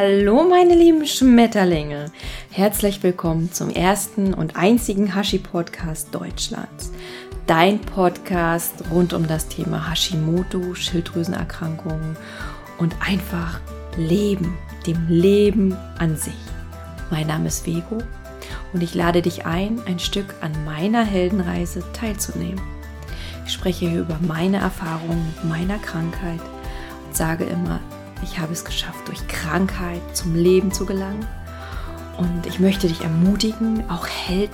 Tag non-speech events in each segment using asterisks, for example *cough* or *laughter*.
Hallo meine lieben Schmetterlinge. Herzlich willkommen zum ersten und einzigen Hashi-Podcast Deutschlands. Dein Podcast rund um das Thema Hashimoto, Schilddrüsenerkrankungen und einfach Leben, dem Leben an sich. Mein Name ist Vego und ich lade dich ein, ein Stück an meiner Heldenreise teilzunehmen. Ich spreche hier über meine Erfahrungen mit meiner Krankheit und sage immer, ich habe es geschafft, durch Krankheit zum Leben zu gelangen. Und ich möchte dich ermutigen, auch Held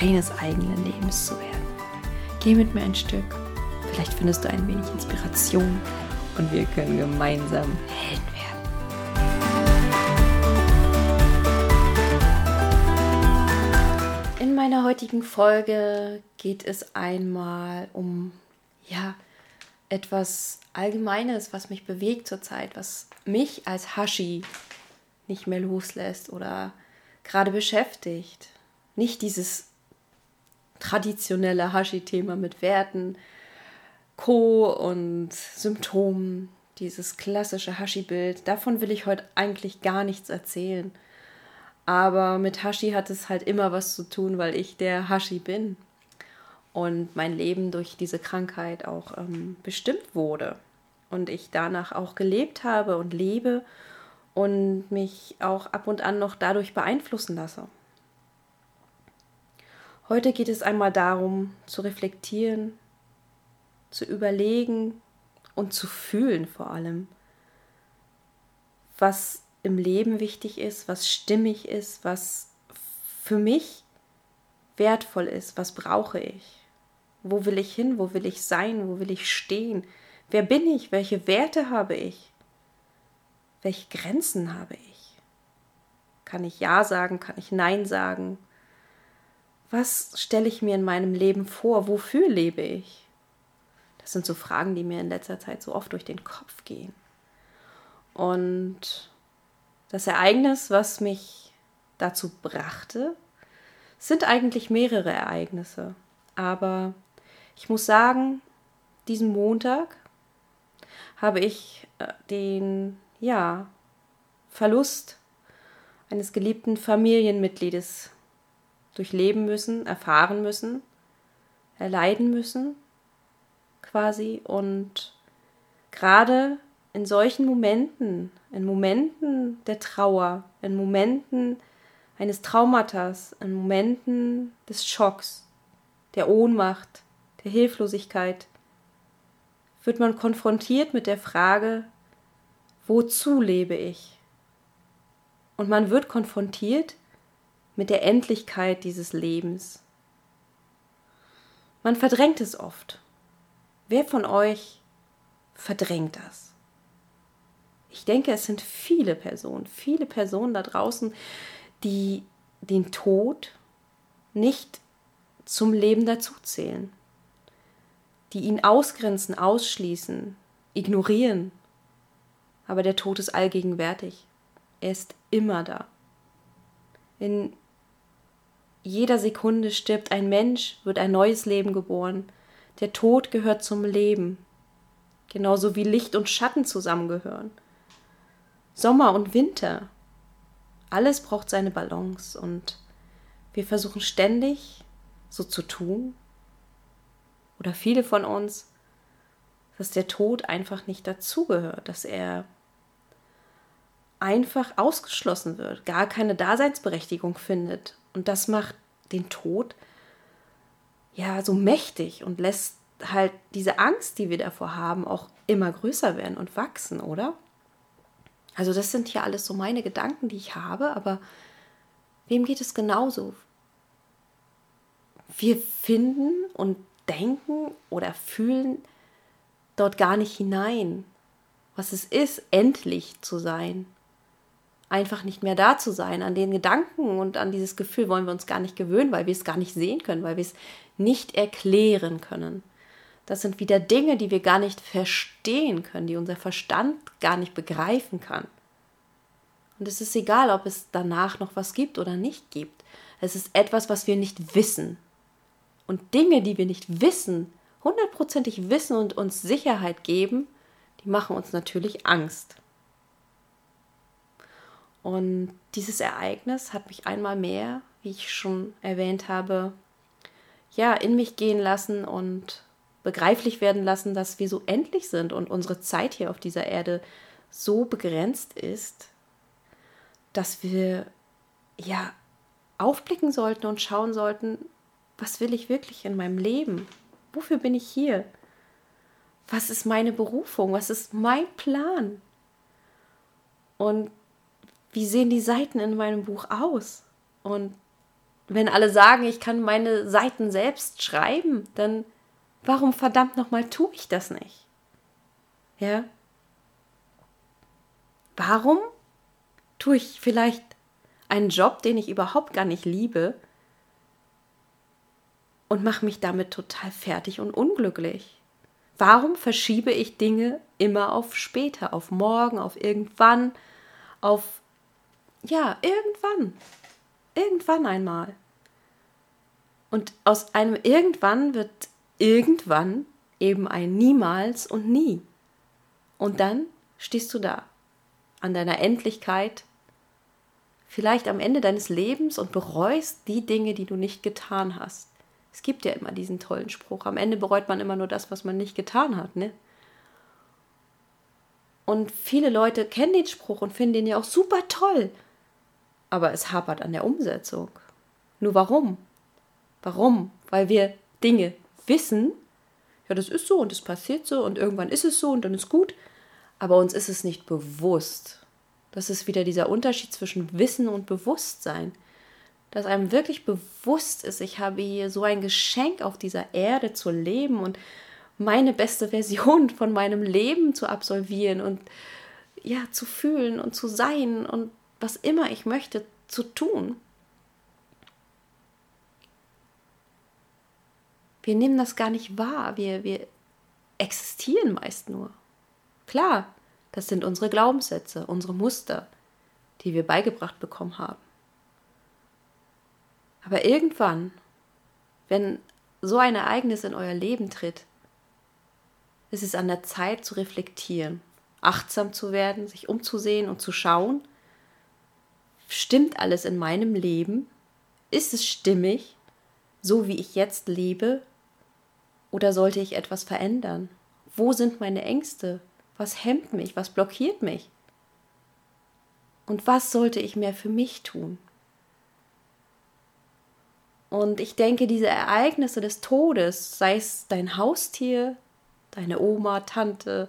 deines eigenen Lebens zu werden. Geh mit mir ein Stück. Vielleicht findest du ein wenig Inspiration und wir können gemeinsam Helden werden. In meiner heutigen Folge geht es einmal um ja, etwas Allgemeines, was mich bewegt zurzeit, was mich als Hashi nicht mehr loslässt oder gerade beschäftigt. Nicht dieses traditionelle Hashi-Thema mit Werten, Co. und Symptomen, dieses klassische Hashi-Bild. Davon will ich heute eigentlich gar nichts erzählen. Aber mit Hashi hat es halt immer was zu tun, weil ich der Hashi bin und mein Leben durch diese Krankheit auch ähm, bestimmt wurde und ich danach auch gelebt habe und lebe und mich auch ab und an noch dadurch beeinflussen lasse. Heute geht es einmal darum, zu reflektieren, zu überlegen und zu fühlen vor allem, was im Leben wichtig ist, was stimmig ist, was für mich wertvoll ist, was brauche ich. Wo will ich hin? Wo will ich sein? Wo will ich stehen? Wer bin ich? Welche Werte habe ich? Welche Grenzen habe ich? Kann ich Ja sagen? Kann ich Nein sagen? Was stelle ich mir in meinem Leben vor? Wofür lebe ich? Das sind so Fragen, die mir in letzter Zeit so oft durch den Kopf gehen. Und das Ereignis, was mich dazu brachte, sind eigentlich mehrere Ereignisse. Aber ich muss sagen, diesen Montag habe ich äh, den ja, Verlust eines geliebten Familienmitgliedes durchleben müssen, erfahren müssen, erleiden müssen, quasi. Und gerade in solchen Momenten, in Momenten der Trauer, in Momenten eines Traumatas, in Momenten des Schocks, der Ohnmacht, der Hilflosigkeit, wird man konfrontiert mit der Frage, wozu lebe ich? Und man wird konfrontiert mit der Endlichkeit dieses Lebens. Man verdrängt es oft. Wer von euch verdrängt das? Ich denke, es sind viele Personen, viele Personen da draußen, die den Tod nicht zum Leben dazuzählen die ihn ausgrenzen, ausschließen, ignorieren. Aber der Tod ist allgegenwärtig. Er ist immer da. In jeder Sekunde stirbt ein Mensch, wird ein neues Leben geboren. Der Tod gehört zum Leben, genauso wie Licht und Schatten zusammengehören. Sommer und Winter, alles braucht seine Balance und wir versuchen ständig so zu tun, oder viele von uns, dass der Tod einfach nicht dazugehört, dass er einfach ausgeschlossen wird, gar keine Daseinsberechtigung findet. Und das macht den Tod ja so mächtig und lässt halt diese Angst, die wir davor haben, auch immer größer werden und wachsen, oder? Also das sind hier alles so meine Gedanken, die ich habe, aber wem geht es genauso? Wir finden und denken oder fühlen dort gar nicht hinein, was es ist, endlich zu sein. Einfach nicht mehr da zu sein. An den Gedanken und an dieses Gefühl wollen wir uns gar nicht gewöhnen, weil wir es gar nicht sehen können, weil wir es nicht erklären können. Das sind wieder Dinge, die wir gar nicht verstehen können, die unser Verstand gar nicht begreifen kann. Und es ist egal, ob es danach noch was gibt oder nicht gibt. Es ist etwas, was wir nicht wissen. Und Dinge, die wir nicht wissen, hundertprozentig wissen und uns Sicherheit geben, die machen uns natürlich Angst. Und dieses Ereignis hat mich einmal mehr, wie ich schon erwähnt habe, ja, in mich gehen lassen und begreiflich werden lassen, dass wir so endlich sind und unsere Zeit hier auf dieser Erde so begrenzt ist, dass wir ja aufblicken sollten und schauen sollten, was will ich wirklich in meinem Leben? Wofür bin ich hier? Was ist meine Berufung? Was ist mein Plan? Und wie sehen die Seiten in meinem Buch aus? Und wenn alle sagen, ich kann meine Seiten selbst schreiben, dann warum verdammt nochmal tue ich das nicht? Ja? Warum tue ich vielleicht einen Job, den ich überhaupt gar nicht liebe und mache mich damit total fertig und unglücklich? Warum verschiebe ich Dinge immer auf später, auf morgen, auf irgendwann, auf ja, irgendwann. Irgendwann einmal. Und aus einem irgendwann wird irgendwann eben ein niemals und nie. Und dann stehst du da, an deiner Endlichkeit, vielleicht am Ende deines Lebens und bereust die Dinge, die du nicht getan hast. Es gibt ja immer diesen tollen Spruch. Am Ende bereut man immer nur das, was man nicht getan hat, ne? Und viele Leute kennen den Spruch und finden den ja auch super toll. Aber es hapert an der Umsetzung. Nur warum? Warum? Weil wir Dinge wissen, ja, das ist so und es passiert so und irgendwann ist es so und dann ist gut, aber uns ist es nicht bewusst. Das ist wieder dieser Unterschied zwischen Wissen und Bewusstsein. Dass einem wirklich bewusst ist, ich habe hier so ein Geschenk auf dieser Erde zu leben und meine beste Version *laughs* von meinem Leben zu absolvieren und ja, zu fühlen und zu sein und was immer ich möchte zu tun. Wir nehmen das gar nicht wahr. Wir, wir existieren meist nur. Klar, das sind unsere Glaubenssätze, unsere Muster, die wir beigebracht bekommen haben. Aber irgendwann, wenn so ein Ereignis in euer Leben tritt, ist es an der Zeit zu reflektieren, achtsam zu werden, sich umzusehen und zu schauen, stimmt alles in meinem Leben? Ist es stimmig, so wie ich jetzt lebe? Oder sollte ich etwas verändern? Wo sind meine Ängste? Was hemmt mich? Was blockiert mich? Und was sollte ich mehr für mich tun? Und ich denke, diese Ereignisse des Todes, sei es dein Haustier, deine Oma, Tante,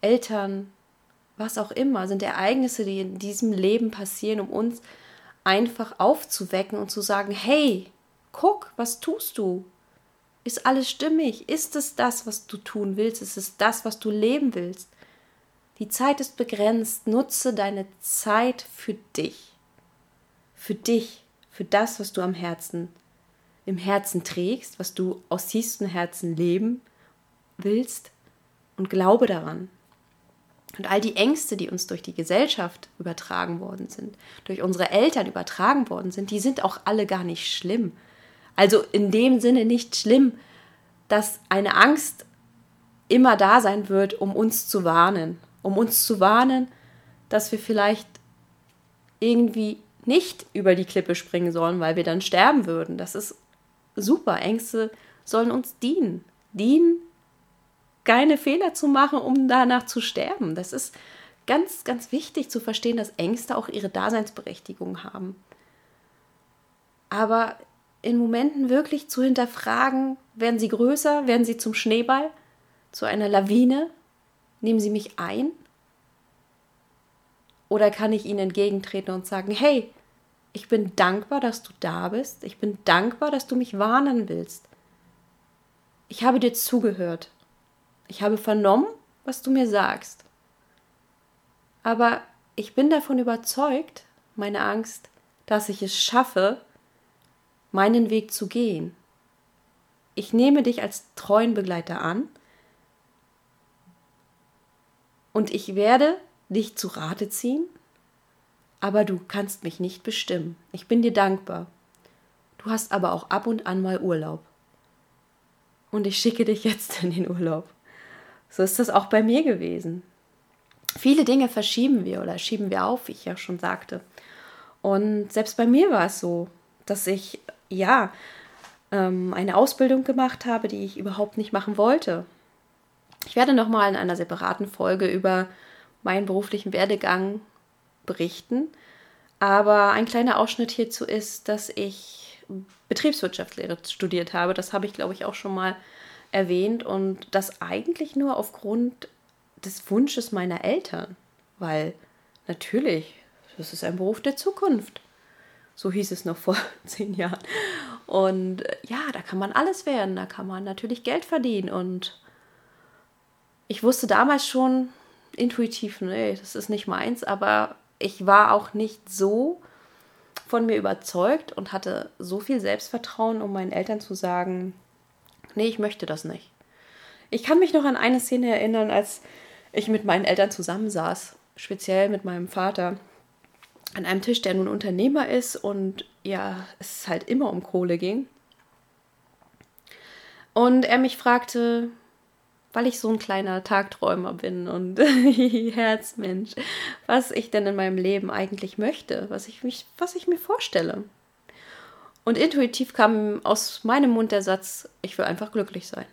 Eltern, was auch immer, sind Ereignisse, die in diesem Leben passieren, um uns einfach aufzuwecken und zu sagen, hey, guck, was tust du? Ist alles stimmig? Ist es das, was du tun willst? Ist es das, was du leben willst? Die Zeit ist begrenzt. Nutze deine Zeit für dich. Für dich, für das, was du am Herzen, im Herzen trägst, was du aus tiefstem Herzen leben willst und glaube daran. Und all die Ängste, die uns durch die Gesellschaft übertragen worden sind, durch unsere Eltern übertragen worden sind, die sind auch alle gar nicht schlimm. Also in dem Sinne nicht schlimm, dass eine Angst immer da sein wird, um uns zu warnen. Um uns zu warnen, dass wir vielleicht irgendwie nicht über die Klippe springen sollen, weil wir dann sterben würden. Das ist super. Ängste sollen uns dienen. Dienen, keine Fehler zu machen, um danach zu sterben. Das ist ganz, ganz wichtig zu verstehen, dass Ängste auch ihre Daseinsberechtigung haben. Aber in Momenten wirklich zu hinterfragen, werden sie größer, werden sie zum Schneeball, zu einer Lawine, nehmen sie mich ein? Oder kann ich ihnen entgegentreten und sagen, hey, ich bin dankbar, dass du da bist, ich bin dankbar, dass du mich warnen willst. Ich habe dir zugehört, ich habe vernommen, was du mir sagst. Aber ich bin davon überzeugt, meine Angst, dass ich es schaffe, meinen Weg zu gehen. Ich nehme dich als treuen Begleiter an und ich werde dich zu Rate ziehen, aber du kannst mich nicht bestimmen. Ich bin dir dankbar. Du hast aber auch ab und an mal Urlaub. Und ich schicke dich jetzt in den Urlaub. So ist das auch bei mir gewesen. viele Dinge verschieben wir oder schieben wir auf, wie ich ja schon sagte. Und selbst bei mir war es so, dass ich ja ähm, eine Ausbildung gemacht habe, die ich überhaupt nicht machen wollte. Ich werde nochmal in einer separaten Folge über meinen beruflichen Werdegang berichten. Aber ein kleiner Ausschnitt hierzu ist, dass ich Betriebswirtschaftslehre studiert habe. Das habe ich, glaube ich, auch schon mal erwähnt. Und das eigentlich nur aufgrund des Wunsches meiner Eltern. Weil natürlich, das ist ein Beruf der Zukunft. So hieß es noch vor *laughs* zehn Jahren. Und ja, da kann man alles werden. Da kann man natürlich Geld verdienen. Und ich wusste damals schon intuitiv, nee, das ist nicht meins, aber ich war auch nicht so von mir überzeugt und hatte so viel Selbstvertrauen, um meinen Eltern zu sagen, nee, ich möchte das nicht. Ich kann mich noch an eine Szene erinnern, als ich mit meinen Eltern zusammensaß, speziell mit meinem Vater, an einem Tisch, der nun Unternehmer ist und ja, es halt immer um Kohle ging. Und er mich fragte, weil ich so ein kleiner Tagträumer bin und *laughs* Herzmensch, was ich denn in meinem Leben eigentlich möchte, was ich, mich, was ich mir vorstelle. Und intuitiv kam aus meinem Mund der Satz, ich will einfach glücklich sein.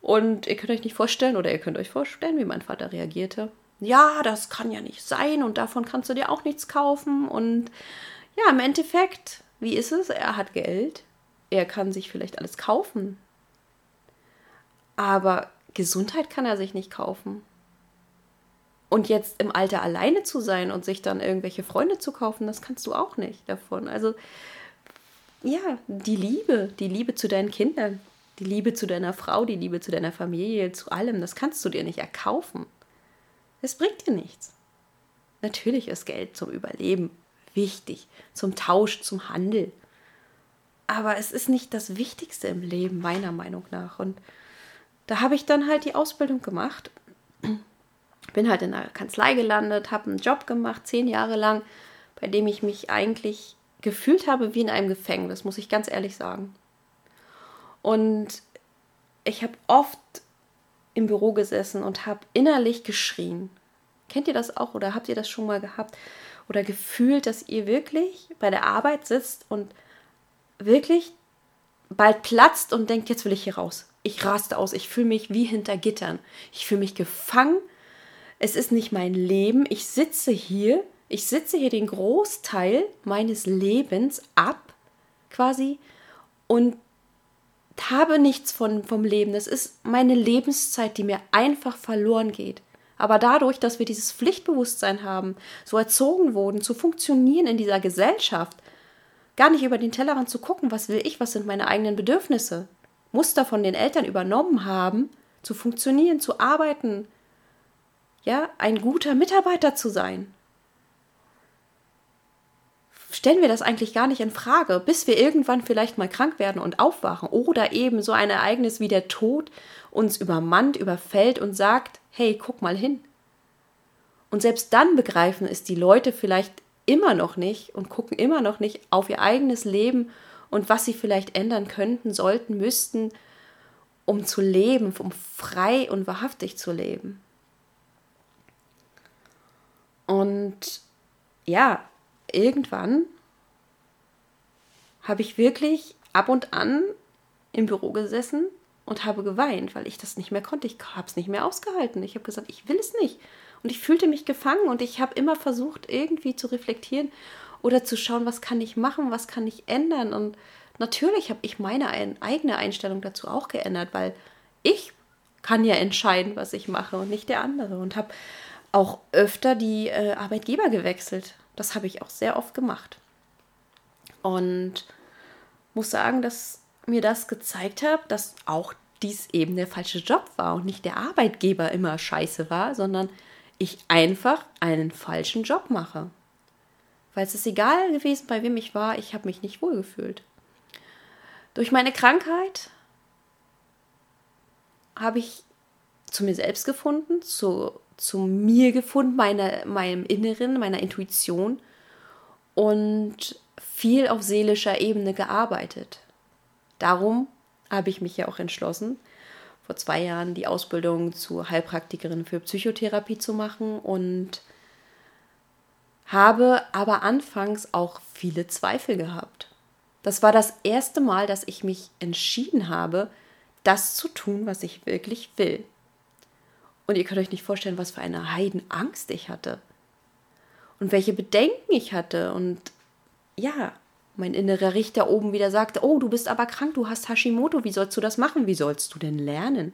Und ihr könnt euch nicht vorstellen, oder ihr könnt euch vorstellen, wie mein Vater reagierte. Ja, das kann ja nicht sein und davon kannst du dir auch nichts kaufen. Und ja, im Endeffekt, wie ist es? Er hat Geld, er kann sich vielleicht alles kaufen, aber Gesundheit kann er sich nicht kaufen. Und jetzt im Alter alleine zu sein und sich dann irgendwelche Freunde zu kaufen, das kannst du auch nicht davon. Also ja, die Liebe, die Liebe zu deinen Kindern, die Liebe zu deiner Frau, die Liebe zu deiner Familie, zu allem, das kannst du dir nicht erkaufen. Es bringt dir nichts. Natürlich ist Geld zum Überleben wichtig, zum Tausch, zum Handel. Aber es ist nicht das Wichtigste im Leben, meiner Meinung nach. Und da habe ich dann halt die Ausbildung gemacht. Bin halt in der Kanzlei gelandet, habe einen Job gemacht, zehn Jahre lang, bei dem ich mich eigentlich gefühlt habe wie in einem Gefängnis, muss ich ganz ehrlich sagen. Und ich habe oft im Büro gesessen und habe innerlich geschrien. Kennt ihr das auch oder habt ihr das schon mal gehabt oder gefühlt, dass ihr wirklich bei der Arbeit sitzt und wirklich bald platzt und denkt, jetzt will ich hier raus ich raste aus, ich fühle mich wie hinter Gittern. Ich fühle mich gefangen. Es ist nicht mein Leben. Ich sitze hier, ich sitze hier den Großteil meines Lebens ab, quasi, und habe nichts von, vom Leben. Das ist meine Lebenszeit, die mir einfach verloren geht. Aber dadurch, dass wir dieses Pflichtbewusstsein haben, so erzogen wurden, zu funktionieren in dieser Gesellschaft, gar nicht über den Tellerrand zu gucken, was will ich, was sind meine eigenen Bedürfnisse, Muster von den Eltern übernommen haben, zu funktionieren, zu arbeiten, ja, ein guter Mitarbeiter zu sein. Stellen wir das eigentlich gar nicht in Frage, bis wir irgendwann vielleicht mal krank werden und aufwachen oder eben so ein Ereignis wie der Tod uns übermannt, überfällt und sagt, hey, guck mal hin. Und selbst dann begreifen es die Leute vielleicht immer noch nicht und gucken immer noch nicht auf ihr eigenes Leben und was sie vielleicht ändern könnten, sollten, müssten, um zu leben, um frei und wahrhaftig zu leben. Und ja, irgendwann habe ich wirklich ab und an im Büro gesessen und habe geweint, weil ich das nicht mehr konnte. Ich habe es nicht mehr ausgehalten. Ich habe gesagt, ich will es nicht. Und ich fühlte mich gefangen und ich habe immer versucht, irgendwie zu reflektieren oder zu schauen, was kann ich machen, was kann ich ändern. Und natürlich habe ich meine eigene Einstellung dazu auch geändert, weil ich kann ja entscheiden, was ich mache und nicht der andere. Und habe auch öfter die äh, Arbeitgeber gewechselt. Das habe ich auch sehr oft gemacht. Und muss sagen, dass mir das gezeigt hat, dass auch dies eben der falsche Job war und nicht der Arbeitgeber immer scheiße war, sondern ich einfach einen falschen Job mache. Weil es ist egal gewesen, bei wem ich war, ich habe mich nicht wohlgefühlt. Durch meine Krankheit habe ich zu mir selbst gefunden, zu, zu mir gefunden, meine, meinem Inneren, meiner Intuition und viel auf seelischer Ebene gearbeitet. Darum habe ich mich ja auch entschlossen, vor zwei Jahren die Ausbildung zur Heilpraktikerin für Psychotherapie zu machen und habe aber anfangs auch viele Zweifel gehabt. Das war das erste Mal, dass ich mich entschieden habe, das zu tun, was ich wirklich will. Und ihr könnt euch nicht vorstellen, was für eine Heidenangst ich hatte. Und welche Bedenken ich hatte. Und ja, mein innerer Richter oben wieder sagte, oh, du bist aber krank, du hast Hashimoto, wie sollst du das machen? Wie sollst du denn lernen?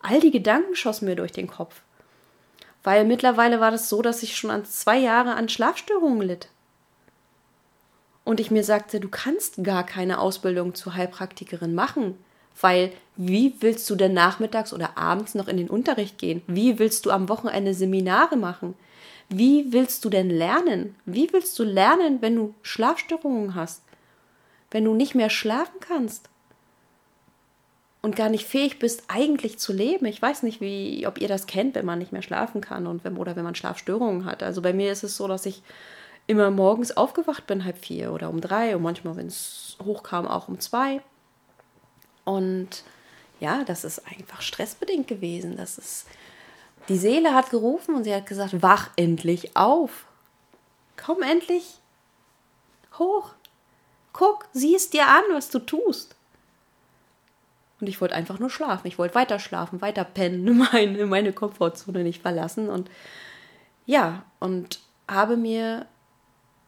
All die Gedanken schossen mir durch den Kopf. Weil mittlerweile war das so, dass ich schon an zwei Jahre an Schlafstörungen litt. Und ich mir sagte, du kannst gar keine Ausbildung zur Heilpraktikerin machen, weil wie willst du denn nachmittags oder abends noch in den Unterricht gehen? Wie willst du am Wochenende Seminare machen? Wie willst du denn lernen? Wie willst du lernen, wenn du Schlafstörungen hast? Wenn du nicht mehr schlafen kannst? Und gar nicht fähig bist, eigentlich zu leben. Ich weiß nicht, wie, ob ihr das kennt, wenn man nicht mehr schlafen kann und wenn, oder wenn man Schlafstörungen hat. Also bei mir ist es so, dass ich immer morgens aufgewacht bin, halb vier oder um drei und manchmal, wenn es hochkam, auch um zwei. Und ja, das ist einfach stressbedingt gewesen. Das ist, die Seele hat gerufen und sie hat gesagt, wach endlich auf. Komm endlich hoch. Guck, sieh es dir an, was du tust. Und ich wollte einfach nur schlafen. Ich wollte weiter schlafen, weiter pennen, *laughs* meine, meine Komfortzone nicht verlassen. Und ja, und habe mir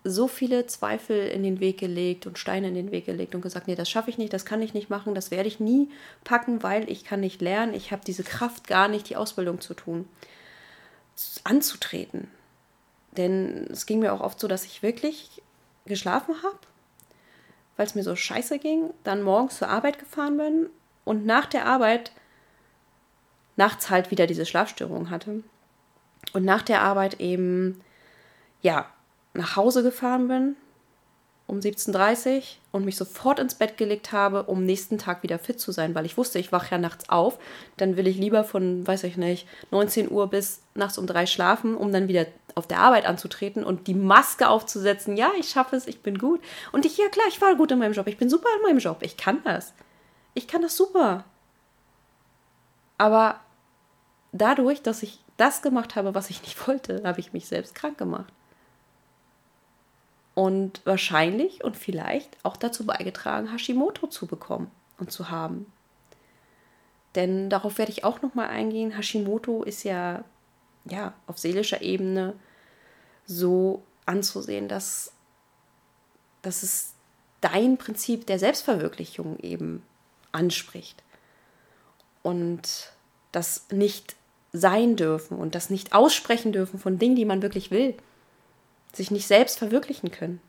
so viele Zweifel in den Weg gelegt und Steine in den Weg gelegt und gesagt, nee, das schaffe ich nicht, das kann ich nicht machen, das werde ich nie packen, weil ich kann nicht lernen, ich habe diese Kraft gar nicht, die Ausbildung zu tun, anzutreten. Denn es ging mir auch oft so, dass ich wirklich geschlafen habe, weil es mir so scheiße ging, dann morgens zur Arbeit gefahren bin und nach der Arbeit nachts halt wieder diese Schlafstörung hatte. Und nach der Arbeit eben, ja, nach Hause gefahren bin um 17.30 Uhr und mich sofort ins Bett gelegt habe, um nächsten Tag wieder fit zu sein, weil ich wusste, ich wache ja nachts auf, dann will ich lieber von, weiß ich nicht, 19 Uhr bis nachts um drei schlafen, um dann wieder auf der Arbeit anzutreten und die Maske aufzusetzen, ja, ich schaffe es, ich bin gut. Und ich, ja klar, ich war gut in meinem Job, ich bin super in meinem Job, ich kann das. Ich kann das super. Aber dadurch, dass ich das gemacht habe, was ich nicht wollte, habe ich mich selbst krank gemacht und wahrscheinlich und vielleicht auch dazu beigetragen, Hashimoto zu bekommen und zu haben. Denn darauf werde ich auch noch mal eingehen. Hashimoto ist ja ja auf seelischer Ebene so anzusehen, dass, dass es dein Prinzip der Selbstverwirklichung eben anspricht. Und das nicht sein dürfen und das nicht aussprechen dürfen von Dingen, die man wirklich will sich nicht selbst verwirklichen können.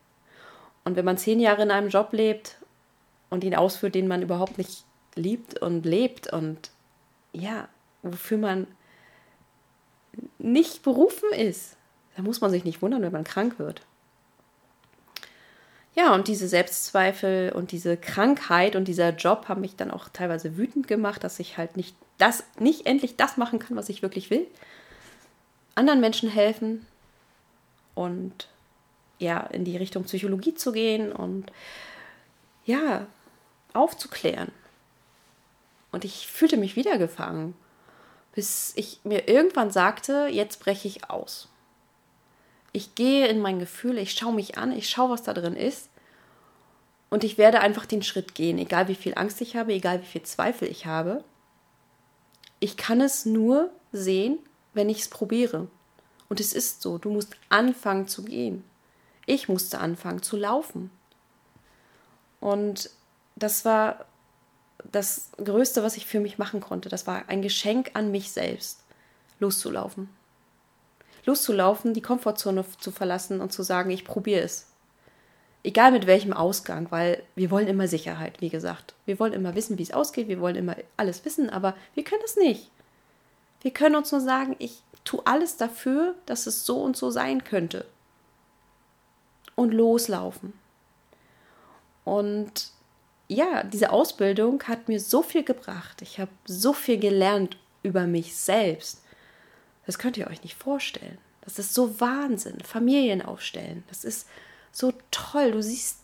Und wenn man zehn Jahre in einem Job lebt und ihn ausführt, den man überhaupt nicht liebt und lebt und ja, wofür man nicht berufen ist, da muss man sich nicht wundern, wenn man krank wird. Ja, und diese Selbstzweifel und diese Krankheit und dieser Job haben mich dann auch teilweise wütend gemacht, dass ich halt nicht das, nicht endlich das machen kann, was ich wirklich will. Anderen Menschen helfen, und ja, in die Richtung Psychologie zu gehen und ja, aufzuklären. Und ich fühlte mich wieder gefangen, bis ich mir irgendwann sagte, jetzt breche ich aus. Ich gehe in mein Gefühl, ich schaue mich an, ich schaue, was da drin ist. Und ich werde einfach den Schritt gehen, egal wie viel Angst ich habe, egal wie viel Zweifel ich habe. Ich kann es nur sehen, wenn ich es probiere. Und es ist so, du musst anfangen zu gehen. Ich musste anfangen zu laufen. Und das war das Größte, was ich für mich machen konnte. Das war ein Geschenk an mich selbst, loszulaufen. Loszulaufen, die Komfortzone zu verlassen und zu sagen, ich probiere es. Egal mit welchem Ausgang, weil wir wollen immer Sicherheit, wie gesagt. Wir wollen immer wissen, wie es ausgeht, wir wollen immer alles wissen, aber wir können es nicht. Wir können uns nur sagen, ich tu alles dafür, dass es so und so sein könnte. Und loslaufen. Und ja, diese Ausbildung hat mir so viel gebracht. Ich habe so viel gelernt über mich selbst. Das könnt ihr euch nicht vorstellen. Das ist so Wahnsinn. Familien aufstellen. Das ist so toll. Du siehst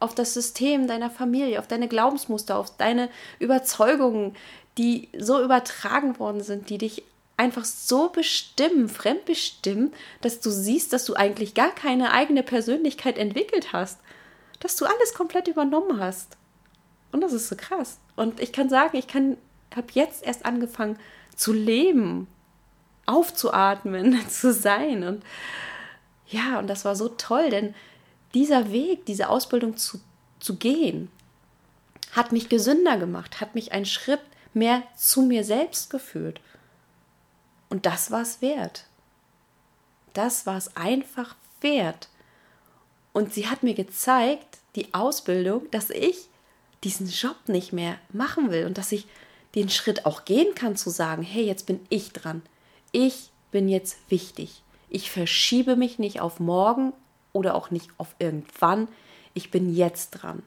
auf das System deiner Familie, auf deine Glaubensmuster, auf deine Überzeugungen, die so übertragen worden sind, die dich einfach so bestimmen, fremdbestimmen, dass du siehst, dass du eigentlich gar keine eigene Persönlichkeit entwickelt hast. Dass du alles komplett übernommen hast. Und das ist so krass. Und ich kann sagen, ich kann, habe jetzt erst angefangen zu leben, aufzuatmen, *laughs* zu sein. Und ja, und das war so toll, denn dieser Weg, diese Ausbildung zu, zu gehen, hat mich gesünder gemacht, hat mich einen Schritt mehr zu mir selbst geführt. Und das war es wert. Das war es einfach wert. Und sie hat mir gezeigt, die Ausbildung, dass ich diesen Job nicht mehr machen will und dass ich den Schritt auch gehen kann zu sagen, hey, jetzt bin ich dran. Ich bin jetzt wichtig. Ich verschiebe mich nicht auf morgen oder auch nicht auf irgendwann. Ich bin jetzt dran.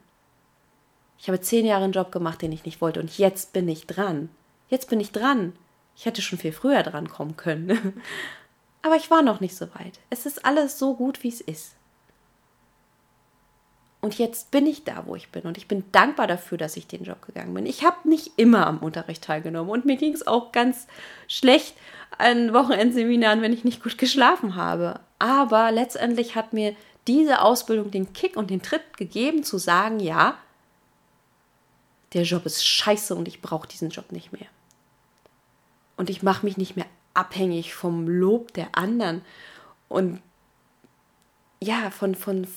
Ich habe zehn Jahre einen Job gemacht, den ich nicht wollte und jetzt bin ich dran. Jetzt bin ich dran. Ich hätte schon viel früher dran kommen können. *laughs* Aber ich war noch nicht so weit. Es ist alles so gut, wie es ist. Und jetzt bin ich da, wo ich bin. Und ich bin dankbar dafür, dass ich den Job gegangen bin. Ich habe nicht immer am Unterricht teilgenommen. Und mir ging es auch ganz schlecht an Wochenendseminaren, wenn ich nicht gut geschlafen habe. Aber letztendlich hat mir diese Ausbildung den Kick und den Tritt gegeben, zu sagen, ja, der Job ist scheiße und ich brauche diesen Job nicht mehr. Und ich mache mich nicht mehr abhängig vom Lob der anderen und ja, von, von,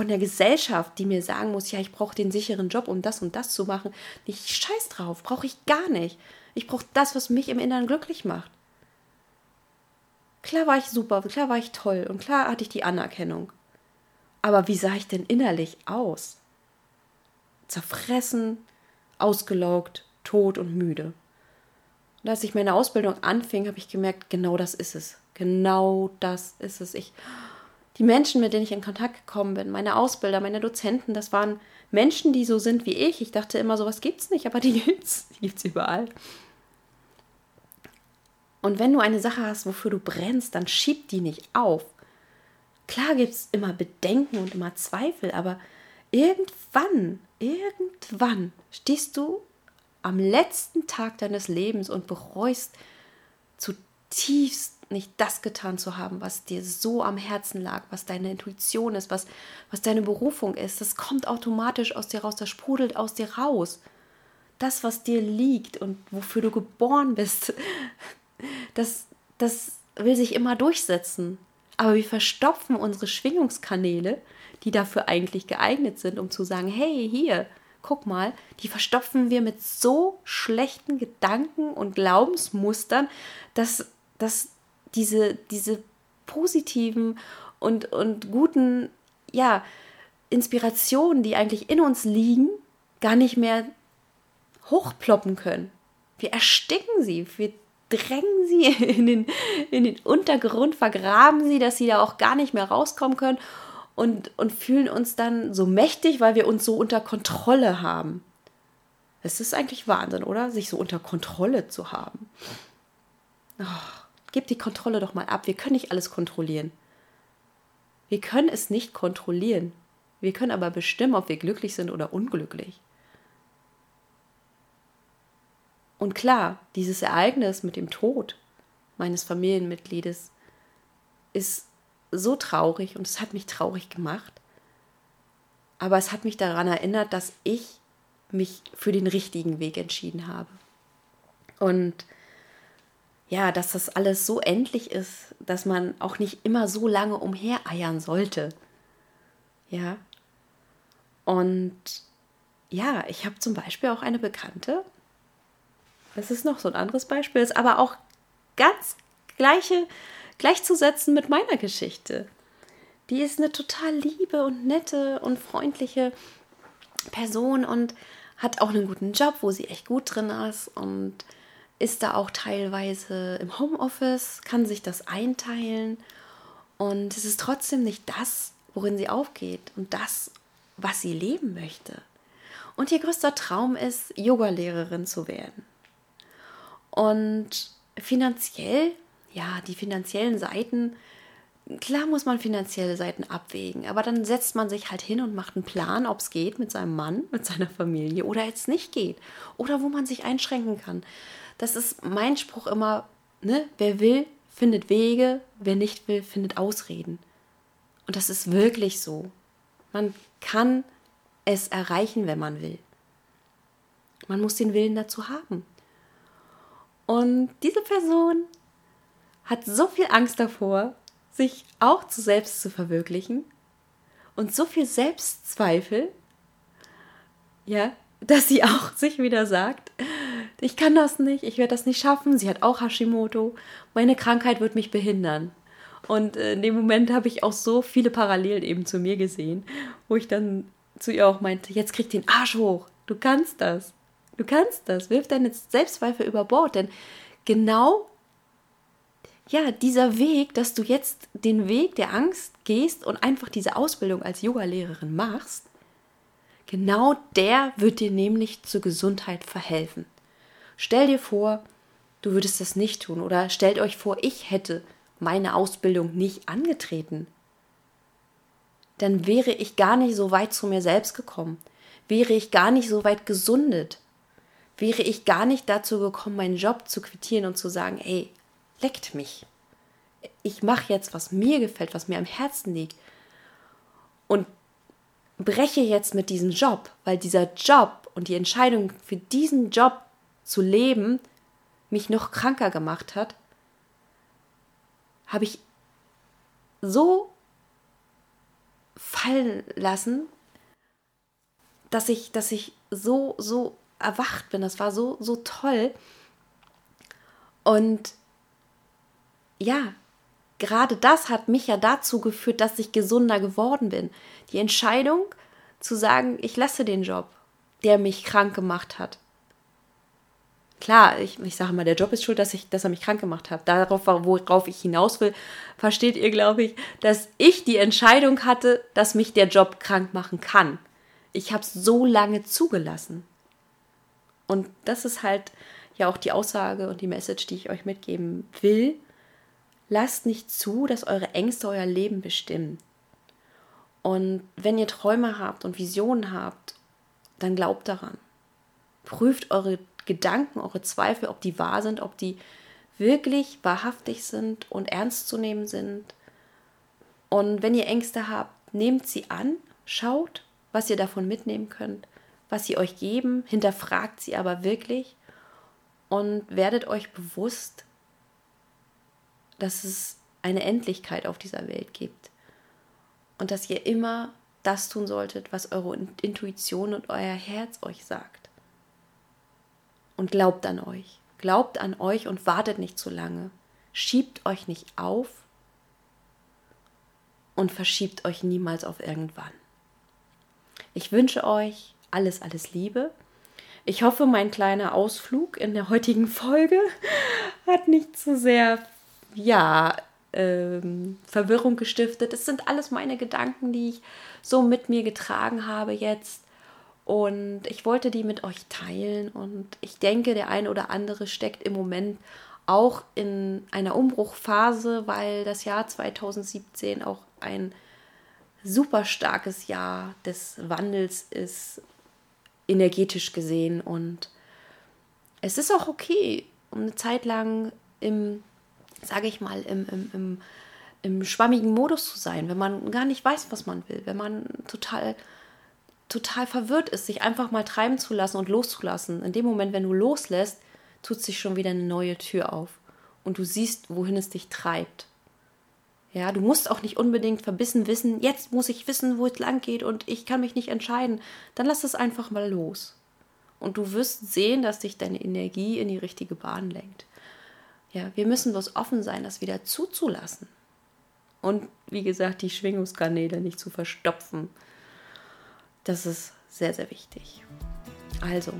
von der Gesellschaft, die mir sagen muss, ja, ich brauche den sicheren Job, um das und das zu machen. Ich scheiß drauf, brauche ich gar nicht. Ich brauche das, was mich im Inneren glücklich macht. Klar war ich super, klar war ich toll und klar hatte ich die Anerkennung. Aber wie sah ich denn innerlich aus? Zerfressen, ausgelaugt, tot und müde. Und als ich meine Ausbildung anfing, habe ich gemerkt, genau das ist es. Genau das ist es. Ich, die Menschen, mit denen ich in Kontakt gekommen bin, meine Ausbilder, meine Dozenten, das waren Menschen, die so sind wie ich. Ich dachte immer, sowas gibt's nicht, aber die *laughs* gibt's. Die gibt's überall. Und wenn du eine Sache hast, wofür du brennst, dann schieb die nicht auf. Klar gibt es immer Bedenken und immer Zweifel, aber irgendwann, irgendwann stehst du am letzten Tag deines Lebens und bereust zutiefst nicht das getan zu haben, was dir so am Herzen lag, was deine Intuition ist, was, was deine Berufung ist. Das kommt automatisch aus dir raus, das sprudelt aus dir raus. Das, was dir liegt und wofür du geboren bist, *laughs* das, das will sich immer durchsetzen. Aber wir verstopfen unsere Schwingungskanäle, die dafür eigentlich geeignet sind, um zu sagen, hey, hier, guck mal, die verstopfen wir mit so schlechten Gedanken und Glaubensmustern, dass, dass diese, diese positiven und, und guten, ja, Inspirationen, die eigentlich in uns liegen, gar nicht mehr hochploppen können. Wir ersticken sie, wir drängen sie *laughs* in den, in den Untergrund, vergraben sie, dass sie da auch gar nicht mehr rauskommen können und, und fühlen uns dann so mächtig, weil wir uns so unter Kontrolle haben. Es ist eigentlich Wahnsinn, oder? Sich so unter Kontrolle zu haben. Oh, gib die Kontrolle doch mal ab. Wir können nicht alles kontrollieren. Wir können es nicht kontrollieren. Wir können aber bestimmen, ob wir glücklich sind oder unglücklich. Und klar, dieses Ereignis mit dem Tod meines Familienmitgliedes ist so traurig und es hat mich traurig gemacht. Aber es hat mich daran erinnert, dass ich mich für den richtigen Weg entschieden habe. Und ja, dass das alles so endlich ist, dass man auch nicht immer so lange umhereiern sollte. Ja. Und ja, ich habe zum Beispiel auch eine Bekannte, das ist noch so ein anderes Beispiel, ist aber auch ganz gleiche, gleichzusetzen mit meiner Geschichte. Die ist eine total liebe und nette und freundliche Person und hat auch einen guten Job, wo sie echt gut drin ist und ist da auch teilweise im Homeoffice, kann sich das einteilen und es ist trotzdem nicht das, worin sie aufgeht und das, was sie leben möchte. Und ihr größter Traum ist, Yogalehrerin zu werden. Und finanziell, ja, die finanziellen Seiten klar muss man finanzielle Seiten abwägen, aber dann setzt man sich halt hin und macht einen Plan, ob es geht mit seinem Mann, mit seiner Familie oder jetzt nicht geht. Oder wo man sich einschränken kann. Das ist mein Spruch immer, ne? Wer will, findet Wege, wer nicht will, findet Ausreden. Und das ist wirklich so. Man kann es erreichen, wenn man will. Man muss den Willen dazu haben. Und diese Person hat so viel Angst davor, sich auch zu selbst zu verwirklichen und so viel Selbstzweifel, ja, dass sie auch sich wieder sagt, ich kann das nicht, ich werde das nicht schaffen. Sie hat auch Hashimoto. Meine Krankheit wird mich behindern. Und äh, in dem Moment habe ich auch so viele Parallelen eben zu mir gesehen, wo ich dann zu ihr auch meinte, jetzt krieg den Arsch hoch, du kannst das. Du kannst das. Wirf deine Selbstzweifel über Bord, denn genau ja, dieser Weg, dass du jetzt den Weg der Angst gehst und einfach diese Ausbildung als Yogalehrerin machst, genau der wird dir nämlich zur Gesundheit verhelfen. Stell dir vor, du würdest das nicht tun oder stellt euch vor, ich hätte meine Ausbildung nicht angetreten. Dann wäre ich gar nicht so weit zu mir selbst gekommen, wäre ich gar nicht so weit gesundet, wäre ich gar nicht dazu gekommen, meinen Job zu quittieren und zu sagen, ey, leckt mich. Ich mache jetzt, was mir gefällt, was mir am Herzen liegt. Und breche jetzt mit diesem Job, weil dieser Job und die Entscheidung für diesen Job zu leben mich noch kranker gemacht hat, habe ich so fallen lassen, dass ich, dass ich so, so erwacht bin. Das war so, so toll. Und ja, gerade das hat mich ja dazu geführt, dass ich gesunder geworden bin. Die Entscheidung zu sagen, ich lasse den Job, der mich krank gemacht hat. Klar, ich, ich sage mal, der Job ist schuld, dass, ich, dass er mich krank gemacht hat. Darauf, worauf ich hinaus will, versteht ihr, glaube ich, dass ich die Entscheidung hatte, dass mich der Job krank machen kann. Ich habe es so lange zugelassen. Und das ist halt ja auch die Aussage und die Message, die ich euch mitgeben will. Lasst nicht zu, dass eure Ängste euer Leben bestimmen. Und wenn ihr Träume habt und Visionen habt, dann glaubt daran. Prüft eure Gedanken, eure Zweifel, ob die wahr sind, ob die wirklich wahrhaftig sind und ernst zu nehmen sind. Und wenn ihr Ängste habt, nehmt sie an, schaut, was ihr davon mitnehmen könnt, was sie euch geben, hinterfragt sie aber wirklich und werdet euch bewusst, dass es eine Endlichkeit auf dieser Welt gibt und dass ihr immer das tun solltet, was eure Intuition und euer Herz euch sagt. Und glaubt an euch. Glaubt an euch und wartet nicht zu lange. Schiebt euch nicht auf und verschiebt euch niemals auf irgendwann. Ich wünsche euch alles, alles Liebe. Ich hoffe, mein kleiner Ausflug in der heutigen Folge *laughs* hat nicht zu so sehr ja, ähm, Verwirrung gestiftet. Es sind alles meine Gedanken, die ich so mit mir getragen habe jetzt. Und ich wollte die mit euch teilen. Und ich denke, der eine oder andere steckt im Moment auch in einer Umbruchphase, weil das Jahr 2017 auch ein super starkes Jahr des Wandels ist, energetisch gesehen. Und es ist auch okay, um eine Zeit lang im sage ich mal, im, im, im, im schwammigen Modus zu sein, wenn man gar nicht weiß, was man will, wenn man total, total verwirrt ist, sich einfach mal treiben zu lassen und loszulassen. In dem Moment, wenn du loslässt, tut sich schon wieder eine neue Tür auf und du siehst, wohin es dich treibt. Ja, du musst auch nicht unbedingt verbissen wissen, jetzt muss ich wissen, wo es lang geht und ich kann mich nicht entscheiden. Dann lass es einfach mal los. Und du wirst sehen, dass dich deine Energie in die richtige Bahn lenkt. Ja, wir müssen bloß offen sein, das wieder zuzulassen. Und wie gesagt, die Schwingungskanäle nicht zu verstopfen. Das ist sehr, sehr wichtig. Also,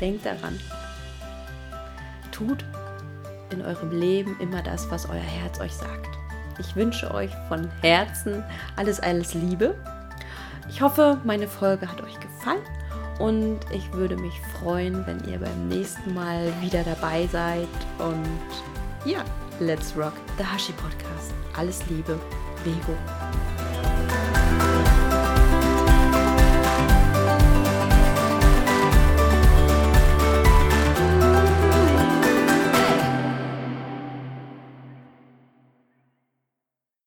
denkt daran. Tut in eurem Leben immer das, was euer Herz euch sagt. Ich wünsche euch von Herzen alles, alles Liebe. Ich hoffe, meine Folge hat euch gefallen und ich würde mich freuen, wenn ihr beim nächsten Mal wieder dabei seid. Und ja, Let's Rock, the Hashi Podcast. Alles Liebe, Vero.